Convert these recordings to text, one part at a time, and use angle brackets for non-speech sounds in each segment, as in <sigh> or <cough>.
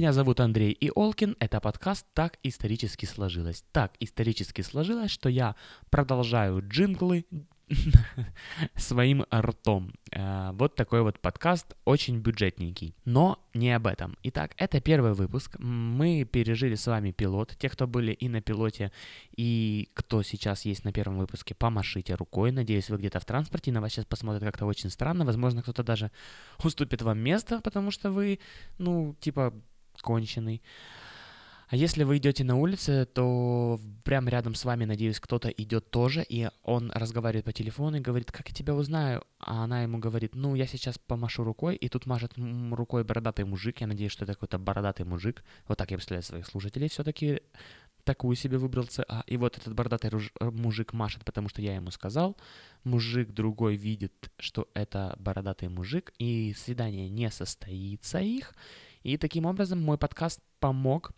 Меня зовут Андрей Иолкин, это подкаст «Так исторически сложилось». Так исторически сложилось, что я продолжаю джинглы <laughs> своим ртом. Э, Вот такой вот подкаст, очень бюджетненький. Но не об этом. Итак, это первый выпуск. Мы пережили с вами пилот. Те, кто были и на пилоте, и кто сейчас есть на первом выпуске, помашите рукой. Надеюсь, вы где-то в транспорте, на вас сейчас посмотрят как-то очень странно. Возможно, кто-то даже <laughs> уступит вам место, потому что вы, ну, типа, конченый. А если вы идете на улице, то прямо рядом с вами, надеюсь, кто-то идет тоже, и он разговаривает по телефону и говорит, как я тебя узнаю? А она ему говорит, ну, я сейчас помашу рукой, и тут машет рукой бородатый мужик, я надеюсь, что это какой-то бородатый мужик. Вот так я представляю своих слушателей, все-таки такую себе выбрал ЦА. И вот этот бородатый руж- э, мужик машет, потому что я ему сказал. Мужик другой видит, что это бородатый мужик, и свидание не состоится их. И таким образом мой подкаст помог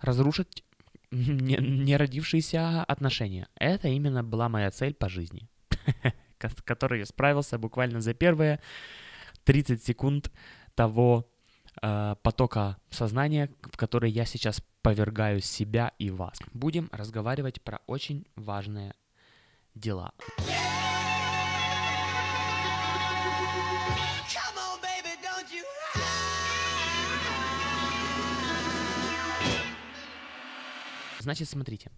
разрушить <laughs> не, не родившиеся отношения. Это именно была моя цель по жизни, <laughs> с которой я справился буквально за первые 30 секунд того э, потока сознания, в который я сейчас повергаю себя и вас. Будем разговаривать про очень важные дела. Come Значит, смотрите.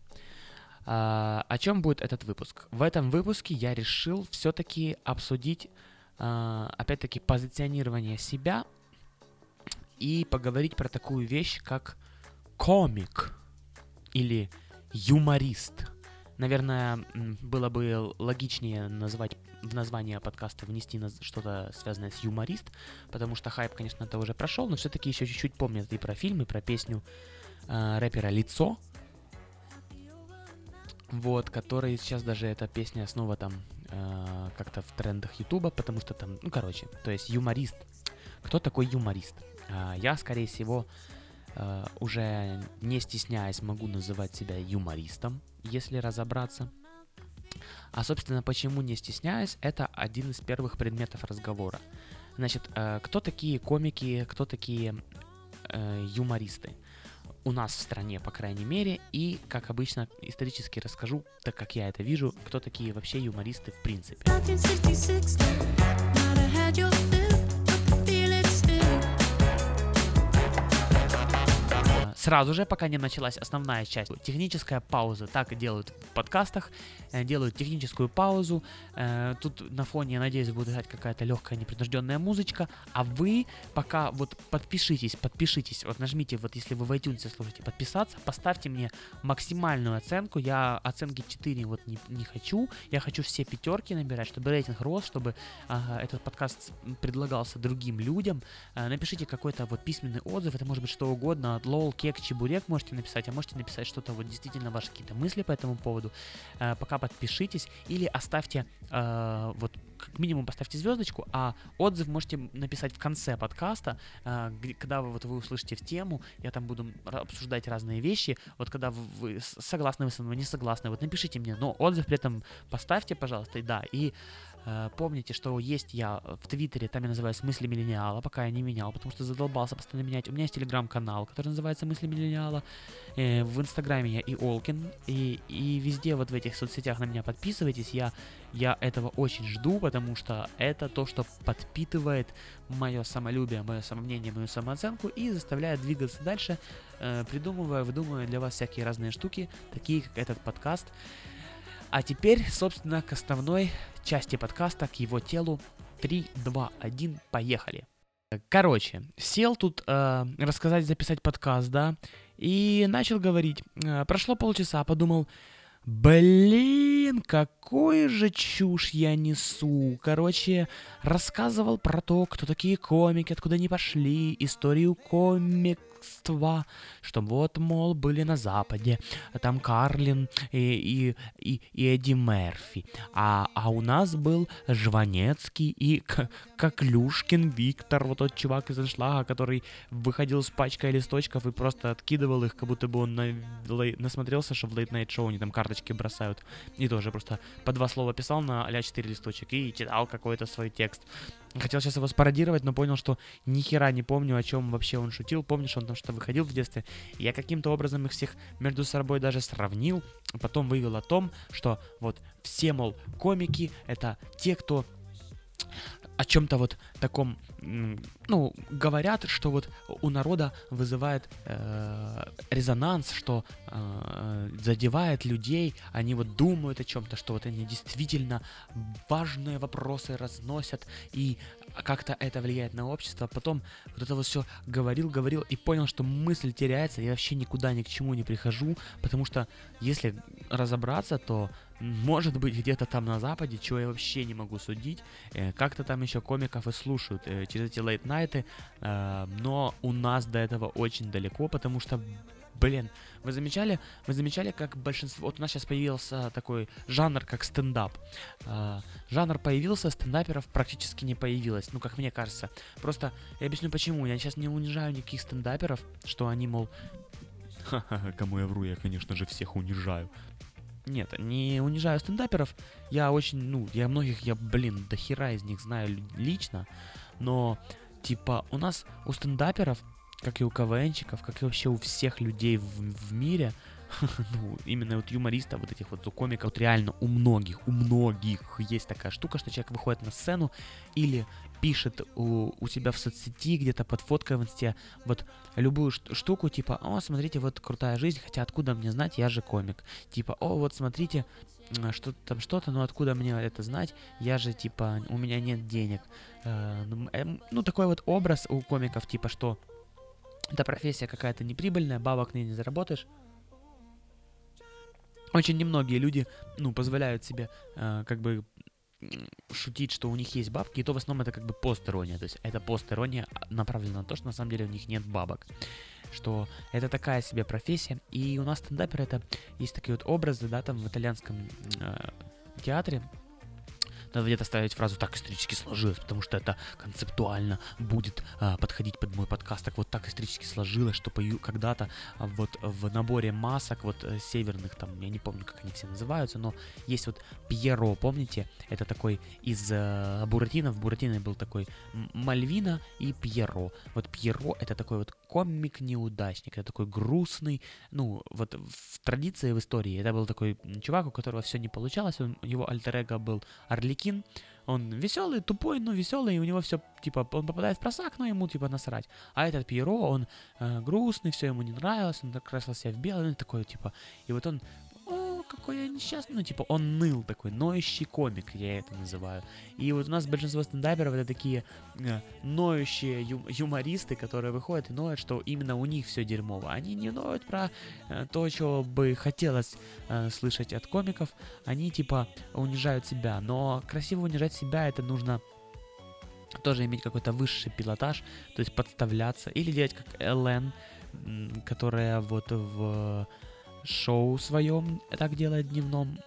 А, о чем будет этот выпуск? В этом выпуске я решил все-таки обсудить, а, опять-таки, позиционирование себя и поговорить про такую вещь, как комик или юморист. Наверное, было бы логичнее назвать в название подкаста внести что-то связанное с юморист, потому что хайп, конечно, это уже прошел, но все-таки еще чуть-чуть помнят и про фильм, и про песню э, рэпера Лицо, вот, который сейчас даже эта песня снова там э, как-то в трендах Ютуба, потому что там, ну, короче, то есть юморист. Кто такой юморист? А, я, скорее всего, э, уже не стесняясь, могу называть себя юмористом, если разобраться. А, собственно, почему не стесняюсь, это один из первых предметов разговора. Значит, э, кто такие комики, кто такие э, юмористы? У нас в стране, по крайней мере, и, как обычно, исторически расскажу, так как я это вижу, кто такие вообще юмористы в принципе. Сразу же, пока не началась основная часть, техническая пауза. Так делают в подкастах, э, делают техническую паузу. Э, Тут на фоне, я надеюсь, будет играть какая-то легкая непринужденная музычка. А вы пока вот подпишитесь, подпишитесь, вот нажмите, вот если вы в iTunes слушаете, подписаться, поставьте мне максимальную оценку. Я оценки 4 вот не, не хочу. Я хочу все пятерки набирать, чтобы рейтинг рос, чтобы ага, этот подкаст предлагался другим людям. Э, Напишите какой-то вот письменный отзыв, это может быть что угодно, от кек, чебурек можете написать, а можете написать что-то вот действительно ваши какие-то мысли по этому поводу. Э, Пока подпишитесь или оставьте э, вот как минимум поставьте звездочку, а отзыв можете написать в конце подкаста, э, когда вы, вот, вы услышите в тему, я там буду обсуждать разные вещи, вот когда вы, вы согласны вы со мной, не согласны, вот напишите мне, но отзыв при этом поставьте, пожалуйста, и да, и Помните, что есть я в Твиттере, там я называюсь «Мысли миллениала», пока я не менял, потому что задолбался постоянно менять. У меня есть телеграм-канал, который называется «Мысли миллениала». Э, В инстаграме я и Олкин, и, и везде вот в этих соцсетях на меня подписывайтесь. Я, я этого очень жду, потому что это то, что подпитывает мое самолюбие, мое самомнение, мою самооценку и заставляет двигаться дальше, э, придумывая, выдумывая для вас всякие разные штуки, такие как этот подкаст. А теперь, собственно, к основной части подкаста, к его телу. 3, 2, 1, поехали. Короче, сел тут э, рассказать, записать подкаст, да, и начал говорить. Э, прошло полчаса, подумал, блин, какую же чушь я несу. Короче, рассказывал про то, кто такие комики, откуда они пошли, историю комикства, что вот, мол, были на Западе, там Карлин и, и, и, и Эдди Мерфи, а, а у нас был Жванецкий и К- Коклюшкин Виктор, вот тот чувак из аншлага, который выходил с пачкой листочков и просто откидывал их, как будто бы он на, лей- насмотрелся, что в Show они там карточки бросают, и тоже просто по два слова писал на а 4 листочек и читал какой-то свой текст. Хотел сейчас его спародировать, но понял, что ни хера не помню, о чем вообще он шутил. Помнишь, он там что выходил в детстве. Я каким-то образом их всех между собой даже сравнил. Потом вывел о том, что вот все, мол, комики — это те, кто о чем-то вот таком, ну, говорят, что вот у народа вызывает э, резонанс, что э, задевает людей, они вот думают о чем-то, что вот они действительно важные вопросы разносят, и как-то это влияет на общество. Потом вот это вот все говорил, говорил, и понял, что мысль теряется, я вообще никуда ни к чему не прихожу, потому что если разобраться, то может быть где-то там на Западе, чего я вообще не могу судить, э, как-то там еще комиков и слушают э, через эти лейт-найты, э, но у нас до этого очень далеко, потому что Блин, вы замечали, вы замечали, как большинство... Вот у нас сейчас появился такой жанр, как стендап. А, жанр появился, стендаперов практически не появилось, ну, как мне кажется. Просто я объясню почему. Я сейчас не унижаю никаких стендаперов, что они, мол... Ха-ха, кому я вру, я, конечно же, всех унижаю. Нет, не унижаю стендаперов. Я очень, ну, я многих, я, блин, до хера из них знаю лично. Но, типа, у нас, у стендаперов, как и у КВНчиков, как и вообще у всех людей в, в мире, <laughs> ну, именно вот юмористов, вот этих вот комиков, вот реально у многих, у многих есть такая штука, что человек выходит на сцену или пишет у, у себя в соцсети, где-то под фоткой в инсте, вот любую штуку, типа, о, смотрите, вот крутая жизнь, хотя откуда мне знать, я же комик. Типа, о, вот смотрите, что-то там что-то, но откуда мне это знать, я же, типа, у меня нет денег. Э, эм, ну, такой вот образ у комиков, типа, что эта профессия какая-то неприбыльная, бабок на ней не заработаешь. Очень немногие люди, ну, позволяют себе, э, как бы, шутить, что у них есть бабки, и то в основном это как бы пост-ирония. То есть это пост-ирония а, направлена на то, что на самом деле у них нет бабок. Что это такая себе профессия. И у нас стендапер это есть такие вот образы, да, там в итальянском э, театре. Надо где-то ставить фразу «так исторически сложилось», потому что это концептуально будет а, подходить под мой подкаст. Так вот так исторически сложилось, что когда-то а, вот в наборе масок вот э, северных, там, я не помню, как они все называются, но есть вот Пьеро, помните? Это такой из э, Буратино, в Буратино был такой Мальвина и Пьеро. Вот Пьеро это такой вот комик-неудачник, это такой грустный, ну, вот в традиции, в истории, это был такой чувак, у которого все не получалось, он, его альтер был Орликин, он веселый, тупой, но веселый, и у него все, типа, он попадает в просак, но ему, типа, насрать. А этот Пьеро, он э, грустный, все ему не нравилось, он красил себя в белый, ну, такой, типа, и вот он, какой я несчастный, ну, типа, он ныл такой, ноющий комик, я это называю. И вот у нас большинство стендаперов это такие э, ноющие ю- юмористы, которые выходят и ноют, что именно у них все дерьмово. Они не ноют про э, то, чего бы хотелось э, слышать от комиков, они типа унижают себя. Но красиво унижать себя это нужно тоже иметь какой-то высший пилотаж, то есть подставляться, или делать как Элен, которая вот в шоу своем так делает дневном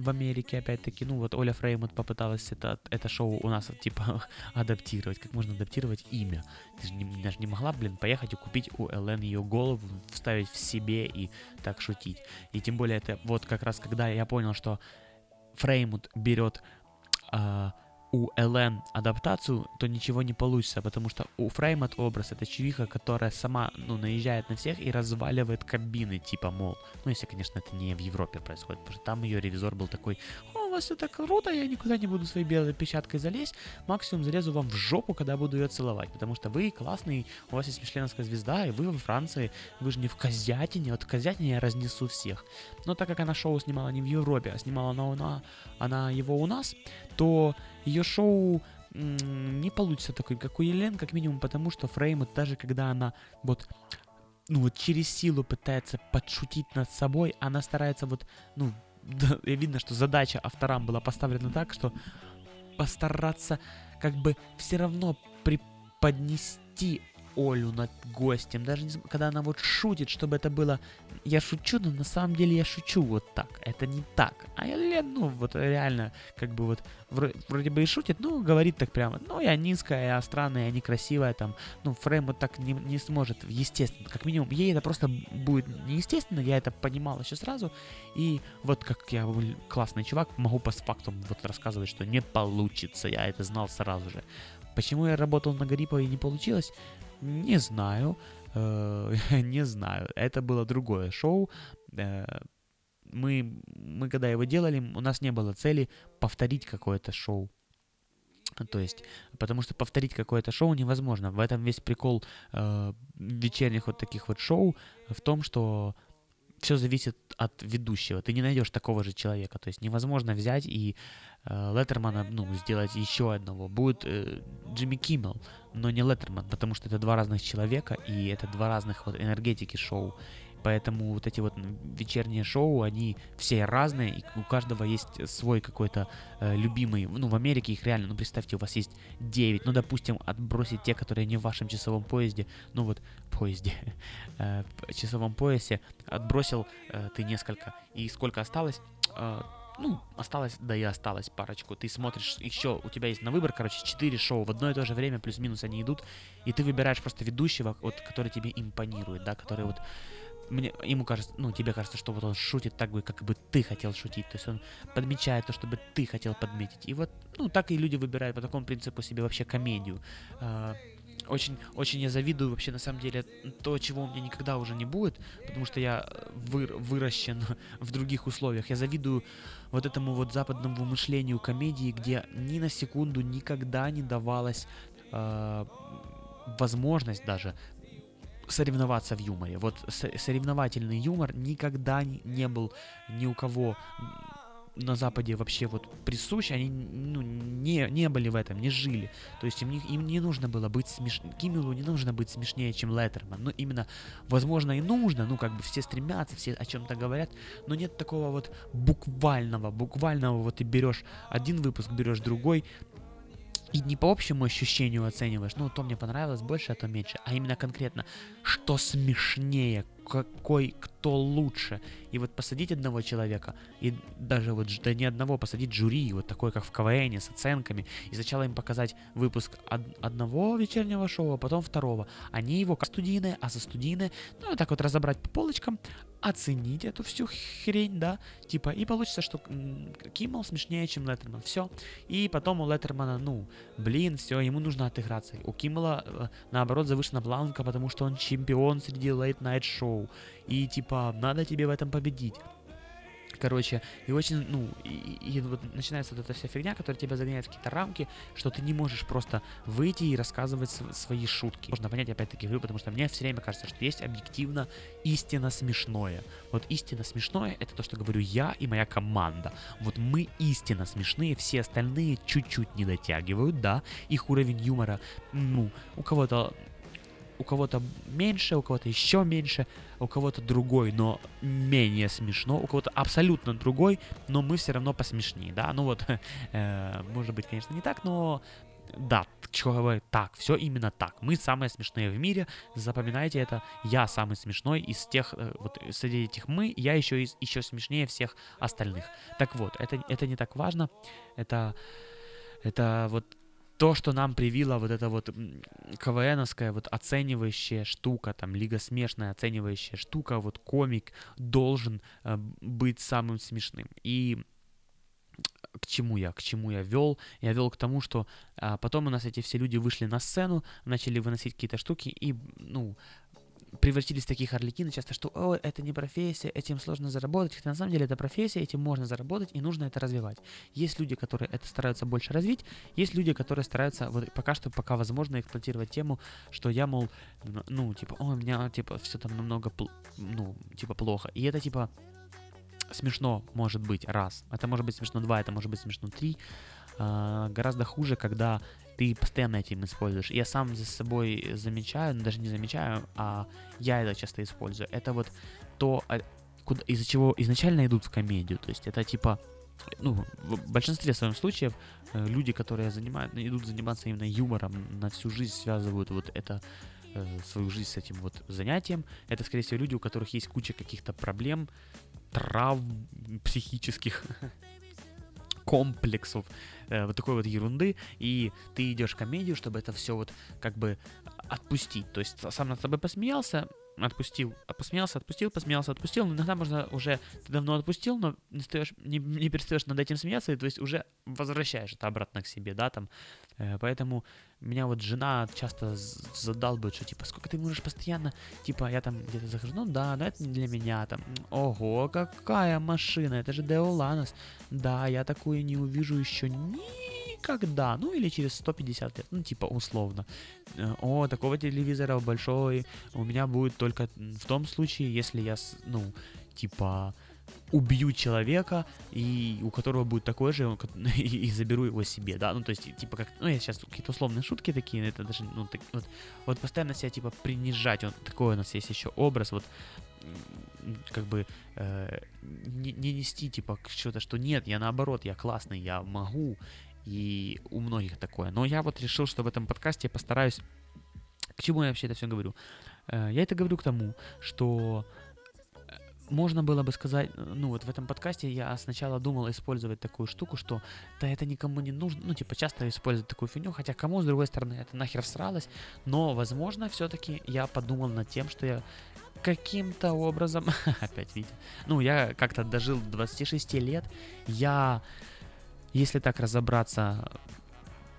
в Америке, опять-таки, ну вот Оля Фреймут попыталась это, это шоу у нас типа <laughs> адаптировать. Как можно адаптировать имя? Ты же не, даже не могла, блин, поехать и купить у Элен ее голову, вставить в себе и так шутить. И тем более это вот как раз когда я понял, что Фреймут берет а, у Элен адаптацию, то ничего не получится, потому что у Фреймут образ это чувиха, которая сама, ну, наезжает на всех и разваливает кабины, типа, мол, ну, если, конечно, это не в Европе происходит, потому что там ее ревизор был такой, о, у вас все так круто, я никуда не буду своей белой печаткой залезть, максимум залезу вам в жопу, когда буду ее целовать, потому что вы классный, у вас есть мишленовская звезда, и вы во Франции, вы же не в Козятине, вот в Козятине я разнесу всех. Но так как она шоу снимала не в Европе, а снимала она, она, она его у нас, то ее шоу не получится такой, как у Елен, как минимум, потому что Фреймут, даже когда она вот ну вот через силу пытается подшутить над собой, она старается вот, ну, <laughs> да, видно, что задача авторам была поставлена так, что постараться как бы все равно преподнести Олю над гостем, даже не когда она вот шутит, чтобы это было, я шучу, но на самом деле я шучу вот так, это не так. А Лен, ну вот реально, как бы вот вро- вроде бы и шутит, ну говорит так прямо, ну я низкая, я странная, я некрасивая, там, ну Фрейм вот так не, не сможет, естественно, как минимум, ей это просто будет неестественно, я это понимал еще сразу, и вот как я классный чувак, могу по факту вот рассказывать, что не получится, я это знал сразу же. Почему я работал на Гарипова и не получилось? Не знаю. э, <laughs> Не знаю. Это было другое шоу. Э, Мы, мы когда его делали, у нас не было цели повторить какое-то шоу. То есть, потому что повторить какое-то шоу невозможно. В этом весь прикол э, вечерних вот таких вот шоу в том, что все зависит от ведущего. Ты не найдешь такого же человека. То есть невозможно взять и э, Леттермана, ну, сделать еще одного. Будет э, Джимми Киммел, но не Леттерман, потому что это два разных человека, и это два разных вот энергетики шоу. Поэтому вот эти вот вечерние шоу, они все разные, и у каждого есть свой какой-то э, любимый. Ну, в Америке их реально, ну, представьте, у вас есть 9. Ну, допустим, отбросить те, которые не в вашем часовом поезде. Ну, вот, поезде, <laughs> э, часовом поясе. Отбросил э, ты несколько. И сколько осталось? Э, ну, осталось, да и осталось парочку. Ты смотришь еще, у тебя есть на выбор, короче, 4 шоу в одно и то же время, плюс-минус они идут, и ты выбираешь просто ведущего, вот, который тебе импонирует, да, который вот мне, ему кажется, ну, тебе кажется, что вот он шутит так бы, как бы ты хотел шутить, то есть он подмечает то, чтобы ты хотел подметить. И вот, ну, так и люди выбирают по такому принципу себе вообще комедию. А, очень, очень я завидую вообще на самом деле то, чего у меня никогда уже не будет, потому что я э, выр- выращен <laughs> в других условиях. Я завидую вот этому вот западному мышлению комедии, где ни на секунду никогда не давалась э, возможность даже соревноваться в юморе. Вот со- соревновательный юмор никогда не, был ни у кого на Западе вообще вот присущ, они ну, не, не были в этом, не жили. То есть им им не нужно было быть смешнее, Киммелу не нужно быть смешнее, чем Леттерман. Ну, именно, возможно, и нужно, ну, как бы все стремятся, все о чем-то говорят, но нет такого вот буквального, буквального, вот ты берешь один выпуск, берешь другой, и не по общему ощущению оцениваешь, ну, то мне понравилось больше, а то меньше, а именно конкретно, что смешнее, какой, кто лучше. И вот посадить одного человека, и даже вот, да не одного, посадить жюри, вот такой, как в КВН, с оценками, и сначала им показать выпуск од- одного вечернего шоу, а потом второго. Они его как студийное, а за студийное, ну, вот так вот разобрать по полочкам, оценить эту всю хрень, да, типа, и получится, что Киммел смешнее, чем Леттерман, все. И потом у Леттермана, ну, блин, все, ему нужно отыграться. У Киммела, э, наоборот, завышена планка, потому что он чемпион среди лейт-найт шоу. И, типа, надо тебе в этом победить. Короче, и очень, ну, и, и- вот начинается вот эта вся фигня, которая тебя загоняет в какие-то рамки, что ты не можешь просто выйти и рассказывать св- свои шутки. Можно понять, опять-таки, говорю, потому что мне все время кажется, что есть объективно истинно смешное. Вот истинно смешное — это то, что говорю я и моя команда. Вот мы истинно смешные, все остальные чуть-чуть не дотягивают, да, их уровень юмора, ну, у кого-то у кого-то меньше, у кого-то еще меньше, у кого-то другой, но менее смешно, у кого-то абсолютно другой, но мы все равно посмешнее, да, ну вот, <laughs> э, может быть, конечно, не так, но да, говорю, так, все именно так. Мы самые смешные в мире, запоминайте это. Я самый смешной из тех, э, вот среди этих мы, я еще, из, еще смешнее всех остальных. Так вот, это, это не так важно, это, это вот то, что нам привила вот эта вот КВНовская вот оценивающая штука, там, Лига смешная оценивающая штука, вот комик должен э, быть самым смешным. И к чему я, к чему я вел? Я вел к тому, что а, потом у нас эти все люди вышли на сцену, начали выносить какие-то штуки и, ну, превратились в таких орликины часто, что «О, это не профессия, этим сложно заработать». Хотя на самом деле это профессия, этим можно заработать, и нужно это развивать. Есть люди, которые это стараются больше развить, есть люди, которые стараются, вот пока что, пока возможно, эксплуатировать тему, что я, мол, ну, типа, о, у меня, типа, все там намного, ну, типа, плохо. И это, типа, смешно может быть раз, это может быть смешно два, это может быть смешно три. А, гораздо хуже, когда ты постоянно этим используешь. Я сам за собой замечаю, ну, даже не замечаю, а я это часто использую. Это вот то, а, куда, из-за чего изначально идут в комедию. То есть это типа, ну, в большинстве своем случаев э, люди, которые занимают, идут заниматься именно юмором, на всю жизнь связывают вот это э, свою жизнь с этим вот занятием. Это, скорее всего, люди, у которых есть куча каких-то проблем, травм психических, <laughs> комплексов, э, вот такой вот ерунды, и ты идешь в комедию, чтобы это все вот как бы отпустить. То есть сам над собой посмеялся, отпустил, посмеялся, отпустил, посмеялся, отпустил. Но иногда можно уже ты давно отпустил, но не, стоишь, не, не перестаешь над этим смеяться, и, то есть уже возвращаешь это обратно к себе, да, там. Э, поэтому меня вот жена часто з- задалбывает, что типа, сколько ты можешь постоянно, типа, я там где-то захожу, ну да, но это не для меня, там, ого, какая машина, это же Деоланос, да, я такую не увижу еще никогда, ну или через 150 лет, ну типа условно. Э, О, такого телевизора большой. У меня будет только в том случае, если я, ну, типа, убью человека, и у которого будет такой же, <laughs> и, и заберу его себе, да, ну, то есть, типа, как, ну, я сейчас какие-то условные шутки такие, это даже, ну, так- вот, вот постоянно себя, типа, принижать, вот такой у нас есть еще образ, вот, как бы, э, не, не нести, типа, что-то, что нет, я наоборот, я классный, я могу, и у многих такое, но я вот решил, что в этом подкасте я постараюсь, к чему я вообще это все говорю? Э, Я это говорю к тому, что э, можно было бы сказать, э, ну вот в этом подкасте я сначала думал использовать такую штуку, что да это никому не нужно, ну типа часто использовать такую фигню, хотя кому с другой стороны это нахер всралось, но возможно все-таки я подумал над тем, что я каким-то образом, <laughs> опять видите, ну я как-то дожил до 26 лет, я, если так разобраться,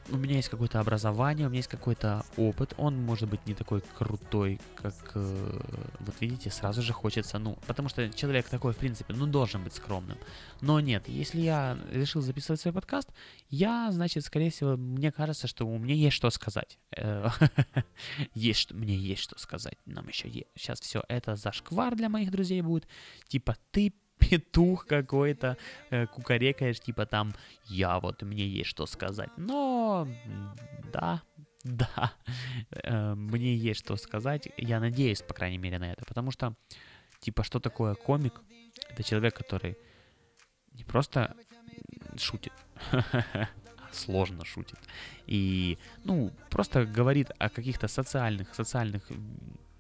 у меня есть какое-то образование, у меня есть какой-то опыт, он может быть не такой крутой, как, э, вот видите, сразу же хочется, ну, потому что человек такой, в принципе, ну, должен быть скромным. Но нет, если я решил записывать свой подкаст, я, значит, скорее всего, мне кажется, что у меня есть что сказать. Э, <laughs> Есть, что- мне есть что сказать. Нам еще сейчас все это зашквар для моих друзей будет. Типа, ты петух какой-то, э, кукарекаешь, типа там, я вот, мне есть что сказать. Но, да, да, э, мне есть что сказать. Я надеюсь, по крайней мере, на это. Потому что, типа, что такое комик? Это человек, который не просто шутит, <laughs> а сложно шутит. И, ну, просто говорит о каких-то социальных, социальных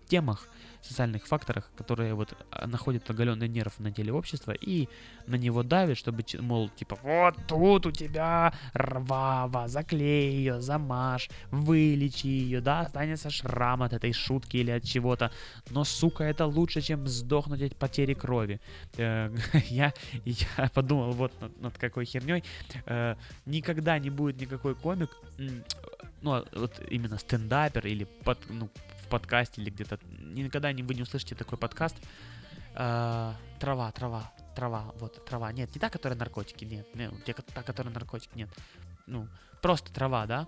темах, социальных факторах, которые вот а, находят оголенный нерв на теле общества и на него давят, чтобы, мол, типа, вот тут у тебя рвава, заклей ее, замажь, вылечи ее, да, останется шрам от этой шутки или от чего-то, но, сука, это лучше, чем сдохнуть от потери крови. Э, <laughs> Я, я подумал вот над, над какой херней. Э, Никогда не будет никакой комик, ну, а вот именно стендапер или под, ну, подкасте или где-то, никогда не, вы не услышите такой подкаст. Э, Трава, трава, трава, вот трава. Нет, не та, которая наркотики, нет, не, те, та, которая наркотик, нет. Ну, просто трава, да?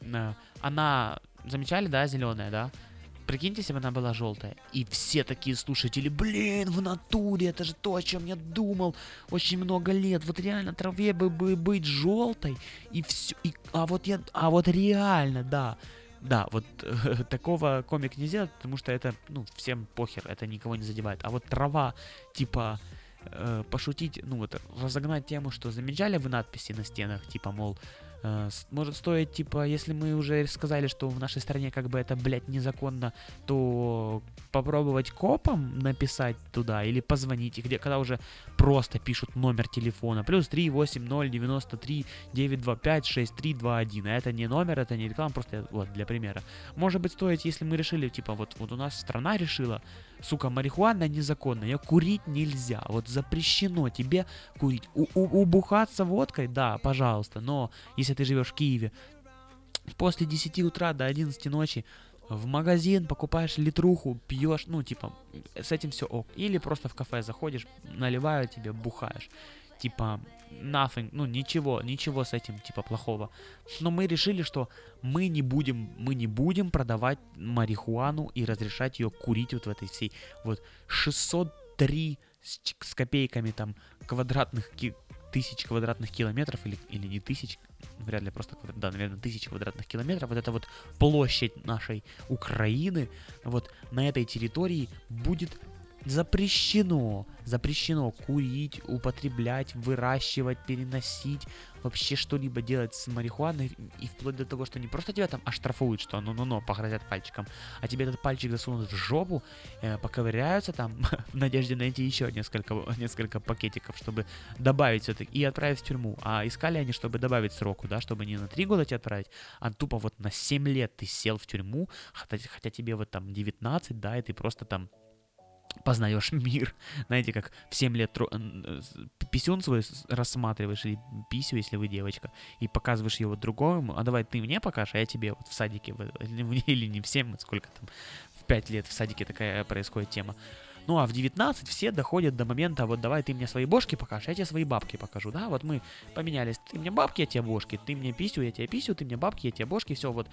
Э, Она, замечали, да, зеленая, да? Прикиньте, если бы она была желтая. И все такие слушатели, блин, в натуре, это же то, о чем я думал очень много лет. Вот реально траве бы, бы быть желтой. И все. И, а вот я. А вот реально, да. Да, вот э, <laughs> такого комик не сделать, потому что это, ну, всем похер, это никого не задевает. А вот трава, типа, э, пошутить, ну вот, разогнать тему, что замечали вы надписи на стенах, типа, мол, может стоить, типа, если мы уже сказали, что в нашей стране как бы это, блядь, незаконно, то попробовать копам написать туда или позвонить, и где, когда уже просто пишут номер телефона, плюс 380 93 925 6321, а это не номер, это не реклама, просто вот для примера. Может быть стоит, если мы решили, типа, вот, вот у нас страна решила, сука, марихуана незаконна, ее курить нельзя, вот запрещено тебе курить. У- у- убухаться водкой, да, пожалуйста, но если ты живешь в Киеве, после 10 утра до 11 ночи в магазин покупаешь литруху, пьешь, ну, типа, с этим все ок. Или просто в кафе заходишь, наливают тебе, бухаешь. Типа, nothing, ну, ничего, ничего с этим, типа, плохого. Но мы решили, что мы не будем, мы не будем продавать марихуану и разрешать ее курить вот в этой всей, вот, 603 с, с копейками там квадратных ки- тысяч квадратных километров или, или не тысяч, вряд ли просто, да, наверное, тысяч квадратных километров, вот эта вот площадь нашей Украины, вот на этой территории будет запрещено, запрещено курить, употреблять, выращивать, переносить, вообще что-либо делать с марихуаной, и вплоть до того, что не просто тебя там оштрафуют, что ну-ну-ну, погрозят пальчиком, а тебе этот пальчик засунут в жопу, э, поковыряются там <laughs> в надежде найти еще несколько, несколько пакетиков, чтобы добавить все-таки, и отправить в тюрьму. А искали они, чтобы добавить сроку, да, чтобы не на 3 года тебя отправить, а тупо вот на 7 лет ты сел в тюрьму, хотя, хотя тебе вот там 19, да, и ты просто там познаешь мир. Знаете, как в 7 лет тро- э, писюн свой рассматриваешь, или писю, если вы девочка, и показываешь его другому, а давай ты мне покажешь, а я тебе вот в садике, <laughs> или не в 7, вот сколько там, в 5 лет в садике такая происходит тема. Ну а в 19 все доходят до момента, вот давай ты мне свои бошки покажешь, я тебе свои бабки покажу, да, вот мы поменялись, ты мне бабки, я тебе бошки, ты мне писю, я тебе писю, ты мне бабки, я тебе бошки, все, вот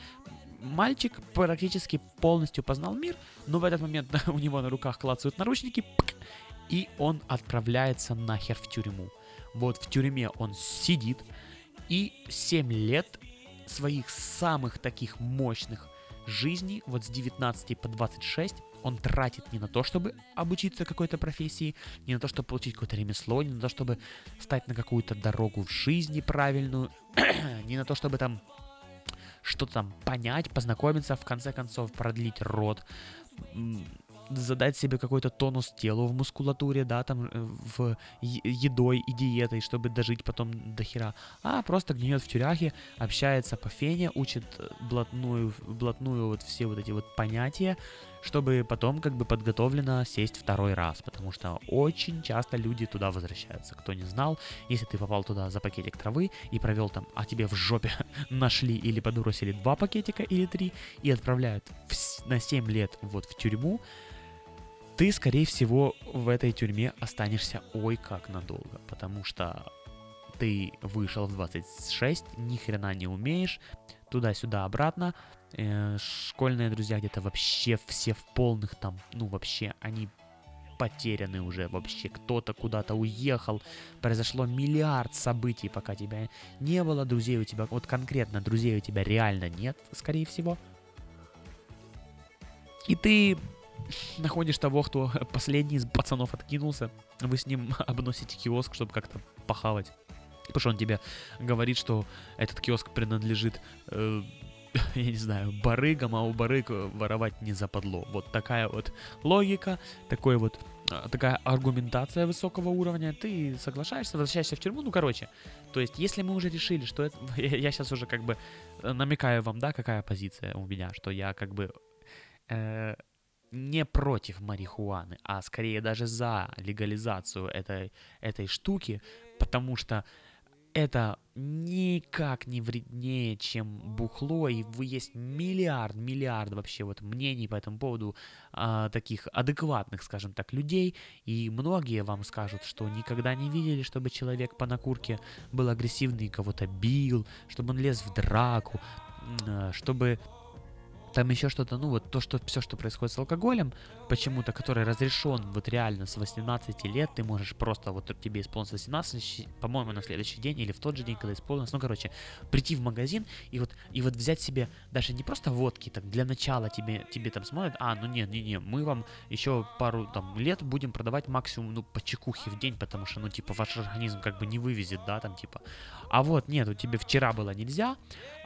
мальчик практически полностью познал мир, но в этот момент <laughs> у него на руках клацают наручники, и он отправляется нахер в тюрьму. Вот в тюрьме он сидит, и 7 лет своих самых таких мощных жизней, вот с 19 по 26, он тратит не на то, чтобы обучиться какой-то профессии, не на то, чтобы получить какое-то ремесло, не на то, чтобы стать на какую-то дорогу в жизни правильную, <clears throat> не на то, чтобы там что-то там понять, познакомиться, в конце концов продлить рот, задать себе какой-то тонус телу в мускулатуре, да, там э, в едой и диетой, чтобы дожить потом до хера, а просто гниет в тюряге, общается по фене, учит э, блатную, блатную вот все вот эти вот понятия, чтобы потом как бы подготовленно сесть второй раз, потому что очень часто люди туда возвращаются. Кто не знал, если ты попал туда за пакетик травы и провел там, а тебе в жопе <laughs> нашли или подбросили два пакетика или три и отправляют в на 7 лет вот в тюрьму, ты, скорее всего, в этой тюрьме останешься ой как надолго, потому что ты вышел в 26, ни хрена не умеешь, туда-сюда обратно, школьные друзья где-то вообще все в полных там, ну вообще, они потеряны уже вообще, кто-то куда-то уехал, произошло миллиард событий, пока тебя не было, друзей у тебя, вот конкретно друзей у тебя реально нет, скорее всего. И ты <laughs> находишь того, кто <laughs> последний из пацанов откинулся, вы с ним <laughs> обносите киоск, чтобы как-то похавать. Потому что он тебе говорит, что этот киоск принадлежит, э, <laughs> я не знаю, барыгам, а у барыг э, воровать не западло. Вот такая вот логика, такой вот а, такая аргументация высокого уровня, ты соглашаешься, возвращаешься в тюрьму, ну, короче, то есть, если мы уже решили, что это, <laughs> я, сейчас уже как бы э, намекаю вам, да, какая позиция у меня, что я как бы э, не против марихуаны, а скорее даже за легализацию этой, этой штуки, потому что это никак не вреднее, чем бухло, и вы есть миллиард, миллиард вообще вот мнений по этому поводу а, таких адекватных, скажем так, людей, и многие вам скажут, что никогда не видели, чтобы человек по накурке был агрессивный и кого-то бил, чтобы он лез в драку, а, чтобы там еще что-то, ну вот то, что все, что происходит с алкоголем, почему-то, который разрешен вот реально с 18 лет, ты можешь просто, вот тебе исполнилось 18, щ- по-моему, на следующий день или в тот же день, когда исполнилось, ну, короче, прийти в магазин и вот, и вот взять себе даже не просто водки, так, для начала тебе, тебе там смотрят, а, ну не, не, не, мы вам еще пару там лет будем продавать максимум, ну, по чекухе в день, потому что, ну, типа, ваш организм как бы не вывезет, да, там, типа, а вот, нет, у тебя вчера было нельзя,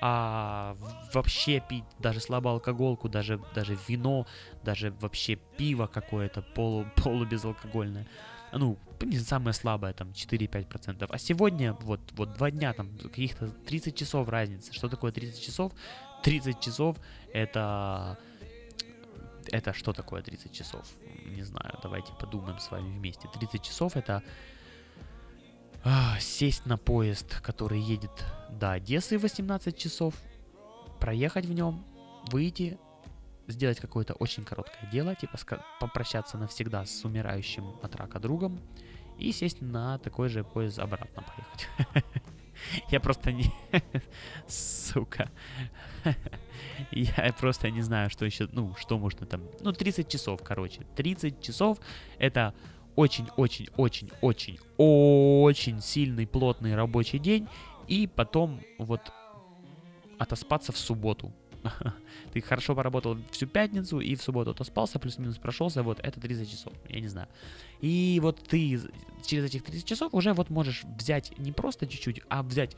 а вообще пить даже слабоалкоголку, даже, даже вино, даже вообще пиво какое-то полу, <laughs> полубезалкогольное. Ну, не самое слабое, там, 4-5%. А сегодня, вот, вот два дня, там, каких-то 30 часов разницы. Что такое 30 часов? 30 часов это... Это что такое 30 часов? Не знаю, давайте подумаем с вами вместе. 30 часов это а, сесть на поезд, который едет до Одессы 18 часов, проехать в нем, выйти, сделать какое-то очень короткое дело, типа попрощаться навсегда с умирающим от рака другом и сесть на такой же поезд обратно поехать. <laughs> Я просто не... <laughs> Сука. <laughs> Я просто не знаю, что еще... Ну, что можно там... Ну, 30 часов, короче. 30 часов — это очень-очень-очень-очень сильный, плотный рабочий день, и потом вот отоспаться в субботу. <laughs> ты хорошо поработал всю пятницу и в субботу отоспался, плюс-минус прошелся, вот это 30 часов, я не знаю. И вот ты через этих 30 часов уже вот можешь взять не просто чуть-чуть, а взять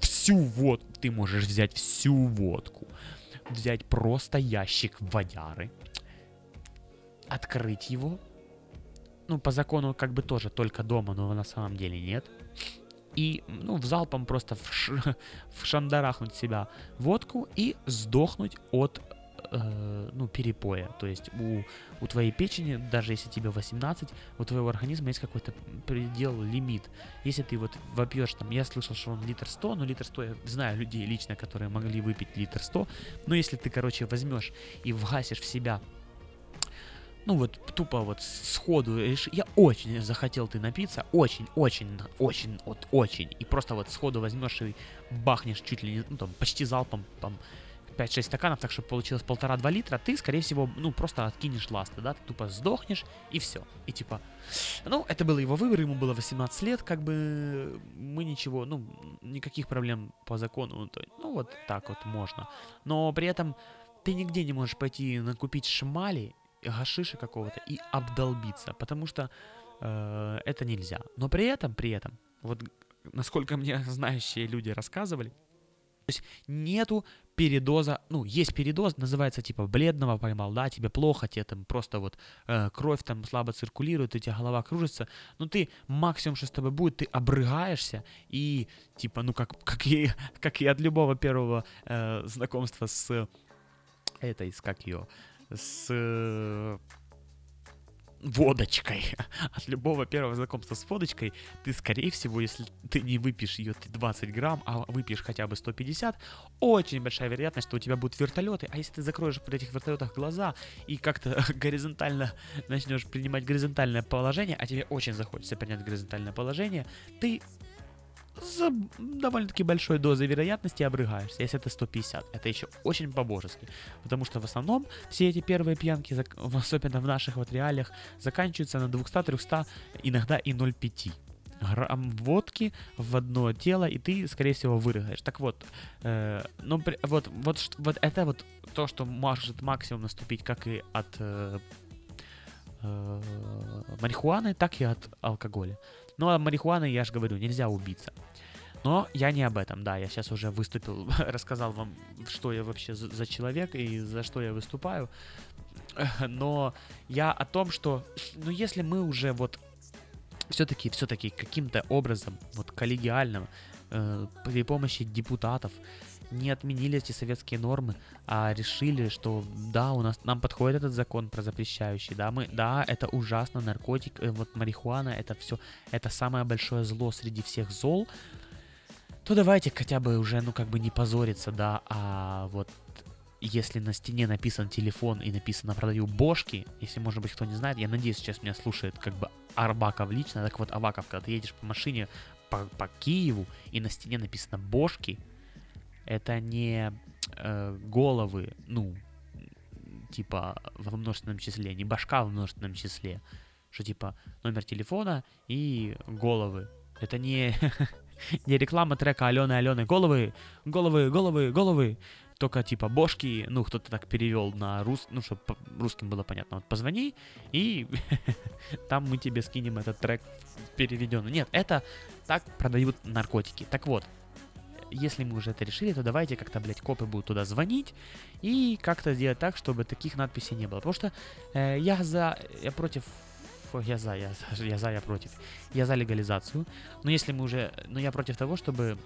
всю водку. Ты можешь взять всю водку, взять просто ящик водяры, открыть его. Ну, по закону как бы тоже только дома, но на самом деле нет. И, ну, в залпом просто вш- <laughs> вшандарахнуть себя водку и сдохнуть от, э, ну, перепоя. То есть у, у твоей печени, даже если тебе 18, у твоего организма есть какой-то предел, лимит. Если ты вот вопьешь там, я слышал, что он литр 100, но литр 100, я знаю людей лично, которые могли выпить литр 100, но если ты, короче, возьмешь и вгасишь в себя ну вот тупо вот сходу реши- я очень захотел ты напиться, очень, очень, очень, вот очень, и просто вот сходу возьмешь и бахнешь чуть ли не, ну там, почти залпом, там, 5-6 стаканов, так что получилось полтора-два литра, ты, скорее всего, ну, просто откинешь ласты, да, ты тупо сдохнешь, и все. И типа, ну, это был его выбор, ему было 18 лет, как бы мы ничего, ну, никаких проблем по закону, ну, ну, вот так вот можно. Но при этом ты нигде не можешь пойти накупить шмали, гашиша какого-то и обдолбиться, потому что э, это нельзя. Но при этом, при этом, вот насколько мне <laughs> знающие люди рассказывали, то есть нету передоза, ну, есть передоз, называется типа бледного поймал, да, тебе плохо, тебе там просто вот э, кровь там слабо циркулирует, у тебя голова кружится, но ты максимум, что с тобой будет, ты обрыгаешься и типа, ну, как, <laughs> как, и, как и от любого первого э, знакомства с этой, с как ее, с э, водочкой. <laughs> От любого первого знакомства с водочкой ты, скорее всего, если ты не выпьешь ее 20 грамм, а выпьешь хотя бы 150, очень большая вероятность, что у тебя будут вертолеты. А если ты закроешь при этих вертолетах глаза и как-то <laughs> горизонтально начнешь принимать горизонтальное положение, а тебе очень захочется принять горизонтальное положение, ты за довольно-таки большой дозой вероятности обрыгаешься, если это 150. Это еще очень по-божески. Потому что в основном все эти первые пьянки, особенно в наших вот реалиях, заканчиваются на 200-300, иногда и 0,5 грамм водки в одно тело, и ты, скорее всего, вырыгаешь. Так вот, э, ну, при- вот, вот, вот это вот то, что может максимум наступить как и от э, э, марихуаны, так и от алкоголя. Ну, а марихуаны, я же говорю, нельзя убиться. Но я не об этом, да, я сейчас уже выступил, <laughs> рассказал вам, что я вообще за, человек и за что я выступаю. <laughs> Но я о том, что, ну, если мы уже вот все-таки, все-таки каким-то образом, вот коллегиальным, э, при помощи депутатов не отменили эти советские нормы, а решили, что да, у нас нам подходит этот закон про запрещающий, да, мы, да, это ужасно, наркотик, э, вот марихуана, это все, это самое большое зло среди всех зол, то давайте хотя бы уже, ну, как бы не позориться, да, а вот если на стене написан телефон и написано «продаю бошки», если, может быть, кто не знает, я надеюсь, сейчас меня слушает как бы Арбаков лично, так вот, Аваков, когда ты едешь по машине по, по Киеву, и на стене написано «бошки», это не э, головы, ну, типа во множественном числе, не башка в множественном числе, что типа номер телефона и головы. Это не, <laughs> не реклама трека Алены Алены. Головы, головы, головы, головы. Только типа бошки, ну кто-то так перевел на рус, ну чтобы русским было понятно. Вот позвони и <laughs> там мы тебе скинем этот трек переведенный. Нет, это так продают наркотики. Так вот, если мы уже это решили, то давайте как-то, блядь, копы будут туда звонить и как-то сделать так, чтобы таких надписей не было. Потому что э, я за, я против, я за, я за, <laughs> я за, я против. Я за легализацию. Но если мы уже, но я против того, чтобы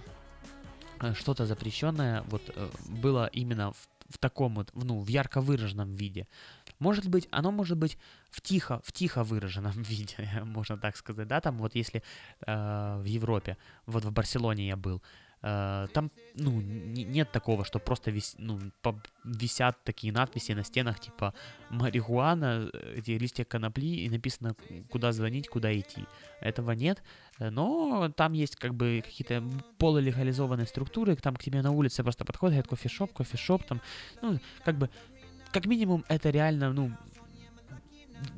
э, что-то запрещенное вот э, было именно в, в таком вот, ну, в ярко выраженном виде. Может быть, оно может быть в тихо, в тихо выраженном <laughs> виде, можно так сказать, да, там вот если э, в Европе, вот в Барселоне я был, там, ну, нет такого, что просто вис, ну, висят такие надписи на стенах, типа марихуана, э, эти листья конопли, и написано, куда звонить, куда идти. Этого нет, э, но там есть как бы какие-то полулегализованные структуры, там к тебе на улице просто подходят, говорят, кофешоп, кофешоп, там, ну, как бы, как минимум, это реально, ну,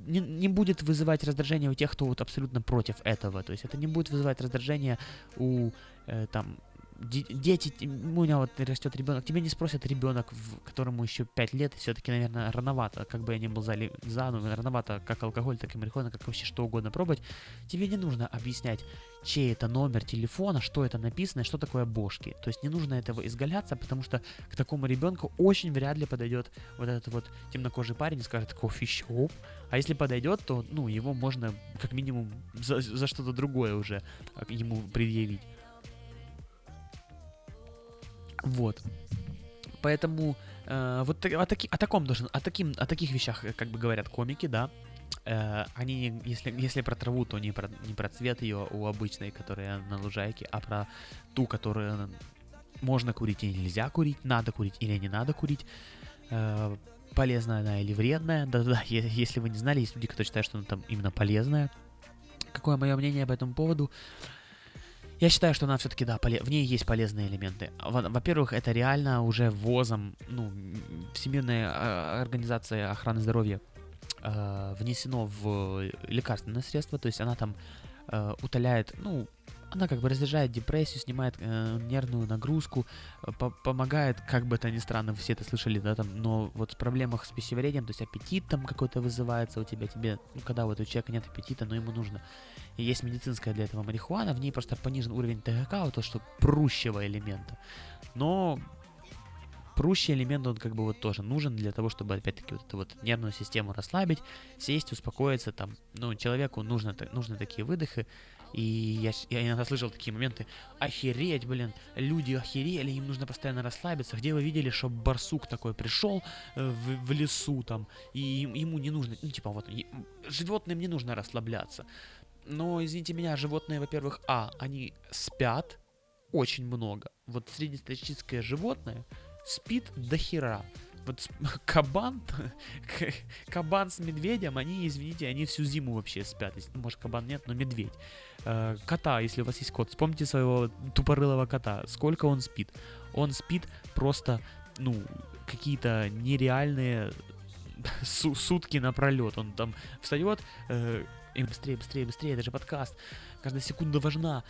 не, не будет вызывать раздражение у тех, кто вот абсолютно против этого. То есть это не будет вызывать раздражение у э, там дети, у меня вот растет ребенок, тебе не спросят ребенок, в- которому еще 5 лет, все-таки, наверное, рановато, как бы я ни был за, за ну, рановато как алкоголь, так и марихуана, как вообще что угодно пробовать, тебе не нужно объяснять, чей это номер телефона, что это написано, что такое бошки. То есть не нужно этого изгаляться, потому что к такому ребенку очень вряд ли подойдет вот этот вот темнокожий парень и скажет кофе-шоп. А если подойдет, то, ну, его можно как минимум за, за что-то другое уже а, ему предъявить. Вот. Поэтому э, вот о, таки- о таком должен, о, таким, о таких вещах, э, как бы говорят комики, да. Э, они, если, если про траву, то не про, не про цвет ее у обычной, которая на лужайке, а про ту, которую можно курить и нельзя курить, надо курить или не надо курить. Э, полезная она или вредная. Да-да-да, если вы не знали, есть люди, которые считают, что она там именно полезная. Какое мое мнение по этому поводу? Я считаю, что она все-таки, да, поле- в ней есть полезные элементы. Во- Во-первых, это реально уже ввозом, ну, Всемирная э, организация охраны здоровья э, внесено в лекарственное средство, то есть она там э, утоляет, ну, она как бы разряжает депрессию, снимает э, нервную нагрузку, э, по- помогает, как бы это ни странно, все это слышали, да, там, но вот в проблемах с пищеварением, то есть аппетит там какой-то вызывается у тебя, тебе, ну, когда вот у человека нет аппетита, но ему нужно, есть медицинская для этого марихуана, в ней просто понижен уровень ТГК, вот то, что прущего элемента, но прущий элемент, он как бы вот тоже нужен для того, чтобы, опять-таки, вот эту вот нервную систему расслабить, сесть, успокоиться, там, ну, человеку нужно, нужны такие выдохи, и я, я иногда слышал такие моменты, охереть, блин, люди охерели, им нужно постоянно расслабиться, где вы видели, что барсук такой пришел э, в, в лесу там, и ему не нужно, ну, типа, вот, животным не нужно расслабляться, но, извините меня, животные, во-первых, а, они спят очень много, вот среднестатистическое животное спит до хера, вот <laughs> кабан, <laughs> кабан с медведем, они, извините, они всю зиму вообще спят. Ну, Может, кабан нет, но медведь. Э, Кота, если у вас есть кот, вспомните своего тупорылого кота. Сколько он спит? Он спит просто, ну, какие-то нереальные <laughs> су- сутки напролет. Он там встает, э, и быстрее, быстрее, быстрее, это же подкаст. Каждая секунда важна.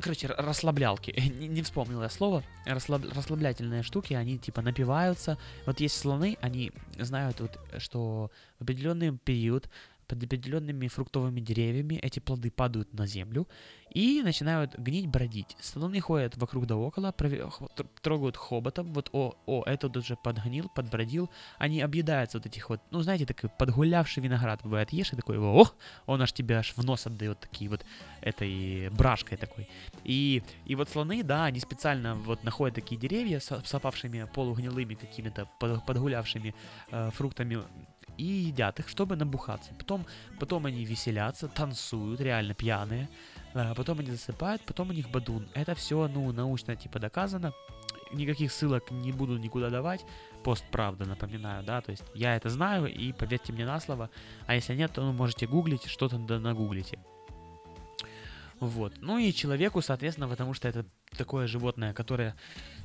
Короче, расслаблялки. <laughs> Не, не вспомнил я слово. Расслаб- расслаблятельные штуки, они типа напиваются. Вот есть слоны, они знают, вот, что в определенный период под определенными фруктовыми деревьями эти плоды падают на землю и начинают гнить, бродить. Слоны ходят вокруг да около, трогают хоботом, вот о, о, этот уже подгнил, подбродил. Они объедаются вот этих вот, ну знаете, такой подгулявший виноград бывает, ешь и такой, о, он аж тебя аж в нос отдает такие вот этой брашкой такой. И, и вот слоны, да, они специально вот находят такие деревья с, с опавшими полугнилыми какими-то под- подгулявшими э, фруктами и едят их, чтобы набухаться. Потом, потом они веселятся, танцуют, реально пьяные. А потом они засыпают, потом у них бадун. Это все, ну, научно типа доказано. Никаких ссылок не буду никуда давать. Пост правда, напоминаю, да, то есть я это знаю, и поверьте мне на слово. А если нет, то вы можете гуглить, что-то нагуглите. Вот. Ну и человеку, соответственно, потому что это такое животное, которое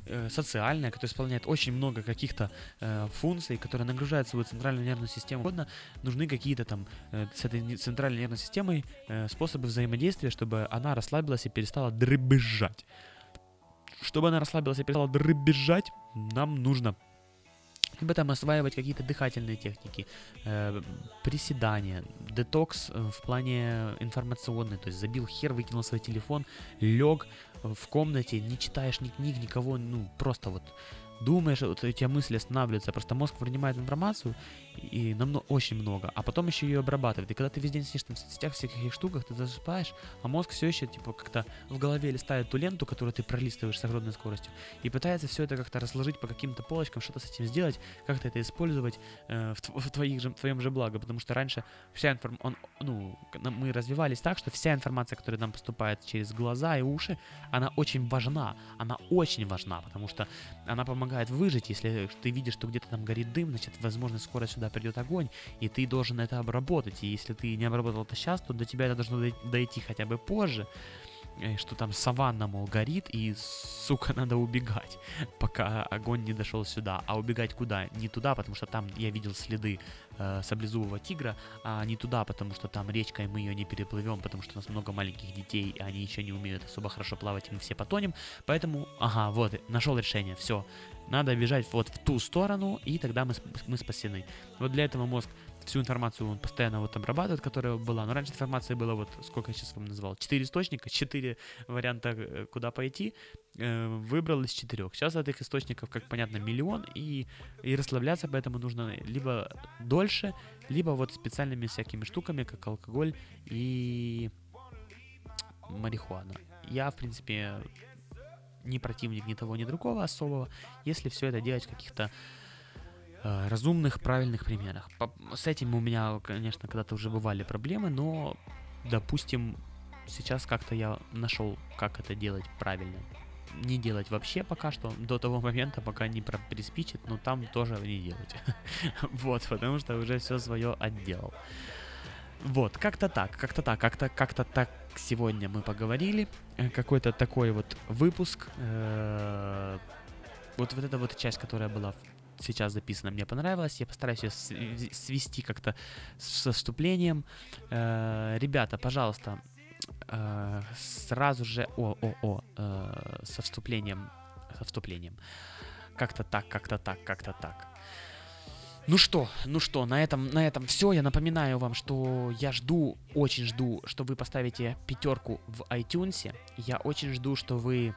э, социальное, которое исполняет очень много каких-то э, функций, которое нагружает свою центральную нервную систему. Угодно, нужны какие-то там э, с этой центральной нервной системой э, способы взаимодействия, чтобы она расслабилась и перестала дребезжать. Чтобы она расслабилась и перестала дребезжать, нам нужно либо там осваивать какие-то дыхательные техники, э, приседания, детокс э, в плане информационный, то есть забил хер, выкинул свой телефон, лег в комнате, не читаешь ни книг, никого, ну просто вот думаешь, вот тебя мысли останавливаются, просто мозг принимает информацию и намного, очень много, а потом еще ее обрабатывает. И когда ты весь день сидишь там в соцсетях, в всяких штуках, ты засыпаешь, а мозг все еще типа как-то в голове листает ту ленту, которую ты пролистываешь с огромной скоростью, и пытается все это как-то разложить по каким-то полочкам, что-то с этим сделать, как-то это использовать э, в, в твоих же, в твоем же благо, потому что раньше вся информация, ну, нам- мы развивались так, что вся информация, которая нам поступает через глаза и уши, она очень важна, она очень важна, потому что она помогает выжить, если ты видишь, что где-то там горит дым, значит, возможно, скоро сюда придет огонь, и ты должен это обработать, и если ты не обработал это сейчас, то до тебя это должно дой- дойти хотя бы позже, э, что там саванна, мол, горит, и, сука, <laughs> надо убегать, пока огонь не дошел сюда. А убегать куда? Не туда, потому что там я видел следы э, саблезубого тигра, а не туда, потому что там речка, и мы ее не переплывем, потому что у нас много маленьких детей, и они еще не умеют особо хорошо плавать, и мы все потонем. Поэтому, ага, вот, нашел решение, все. Надо бежать вот в ту сторону, и тогда мы, мы спасены. Вот для этого мозг всю информацию он постоянно вот обрабатывает, которая была. Но раньше информации было вот, сколько я сейчас вам назвал, четыре источника, четыре варианта, э, куда пойти. Э, Выбрал из четырех. Сейчас этих источников, как понятно, миллион, и, и расслабляться поэтому нужно либо дольше, либо вот специальными всякими штуками, как алкоголь и марихуана. Я, в принципе, не противник ни того, ни другого особого, если все это делать в каких-то э, разумных, правильных примерах. По- с этим у меня, конечно, когда-то уже бывали проблемы, но, допустим, сейчас как-то я нашел, как это делать правильно. Не делать вообще пока что, до того момента, пока не приспичит, но там тоже не делать. <laughs> Вот, потому что уже все свое отделал. Вот, как-то так, как-то так, как-то как-то так сегодня мы поговорили. Э, Какой-то такой вот выпуск. Э, Вот вот эта вот часть, которая была сейчас записана, мне понравилась. Я постараюсь ее св- свести как-то со вступлением. Э, Ребята, пожалуйста, сразу же... О, о, о, э, со вступлением. Со вступлением. Как-то так, как-то так, как-то так. Ну что, ну что, на этом, на этом все. Я напоминаю вам, что я жду, очень жду, что вы поставите пятерку в iTunes. Я очень жду, что вы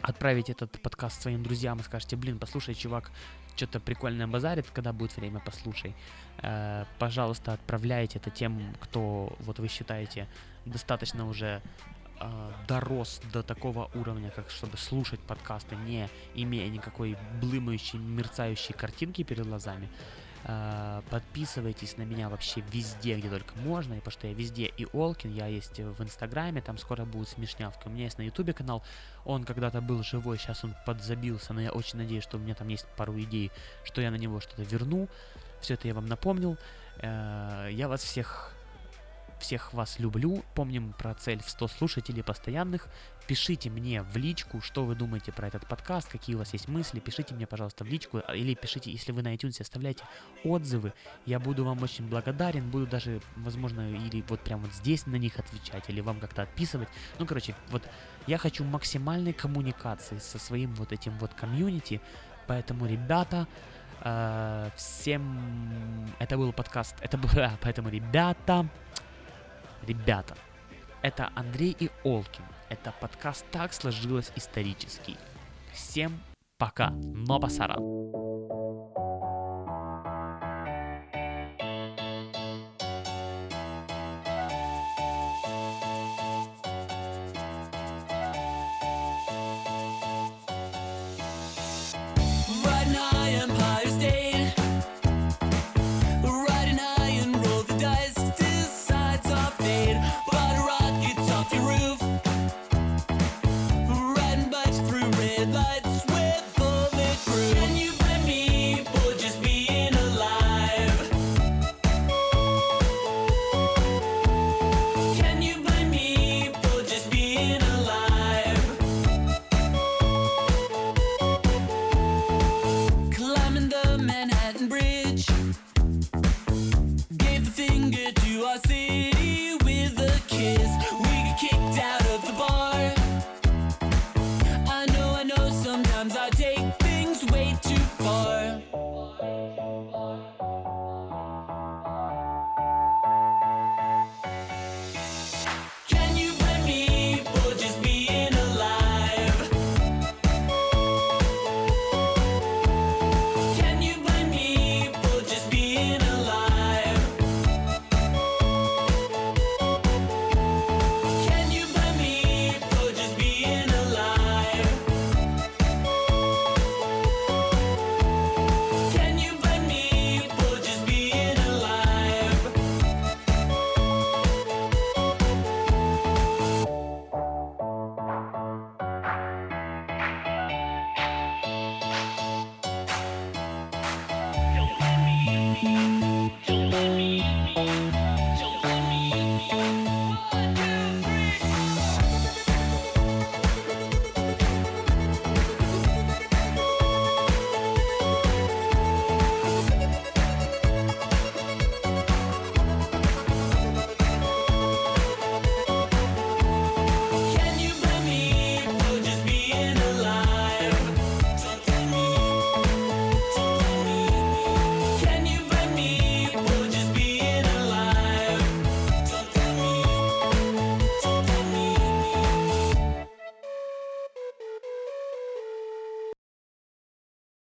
отправите этот подкаст своим друзьям и скажете, блин, послушай, чувак, что-то прикольное базарит, когда будет время, послушай. Э, пожалуйста, отправляйте это тем, кто, вот вы считаете, достаточно уже дорос до такого уровня, как чтобы слушать подкасты, не имея никакой блымающей, мерцающей картинки перед глазами. Э, Подписывайтесь на меня вообще везде, где только можно, потому что я везде и Олкин, я есть в Инстаграме, там скоро будут смешнявки. У меня есть на Ютубе канал, он когда-то был живой, сейчас он подзабился, но я очень надеюсь, что у меня там есть пару идей, что я на него что-то верну. Все это я вам напомнил. Э, Я вас всех всех вас люблю. Помним про цель в 100 слушателей постоянных. Пишите мне в личку, что вы думаете про этот подкаст, какие у вас есть мысли. Пишите мне, пожалуйста, в личку. Или пишите, если вы на iTunes оставляете отзывы. Я буду вам очень благодарен. Буду даже, возможно, или вот прямо вот здесь на них отвечать, или вам как-то отписывать. Ну, короче, вот я хочу максимальной коммуникации со своим вот этим вот комьюнити. Поэтому, ребята, э, всем... Это был подкаст. Это был... <laughs> Поэтому, ребята, Ребята, это Андрей и Олкин. Это подкаст «Так сложилось исторически». Всем пока. Но пасара.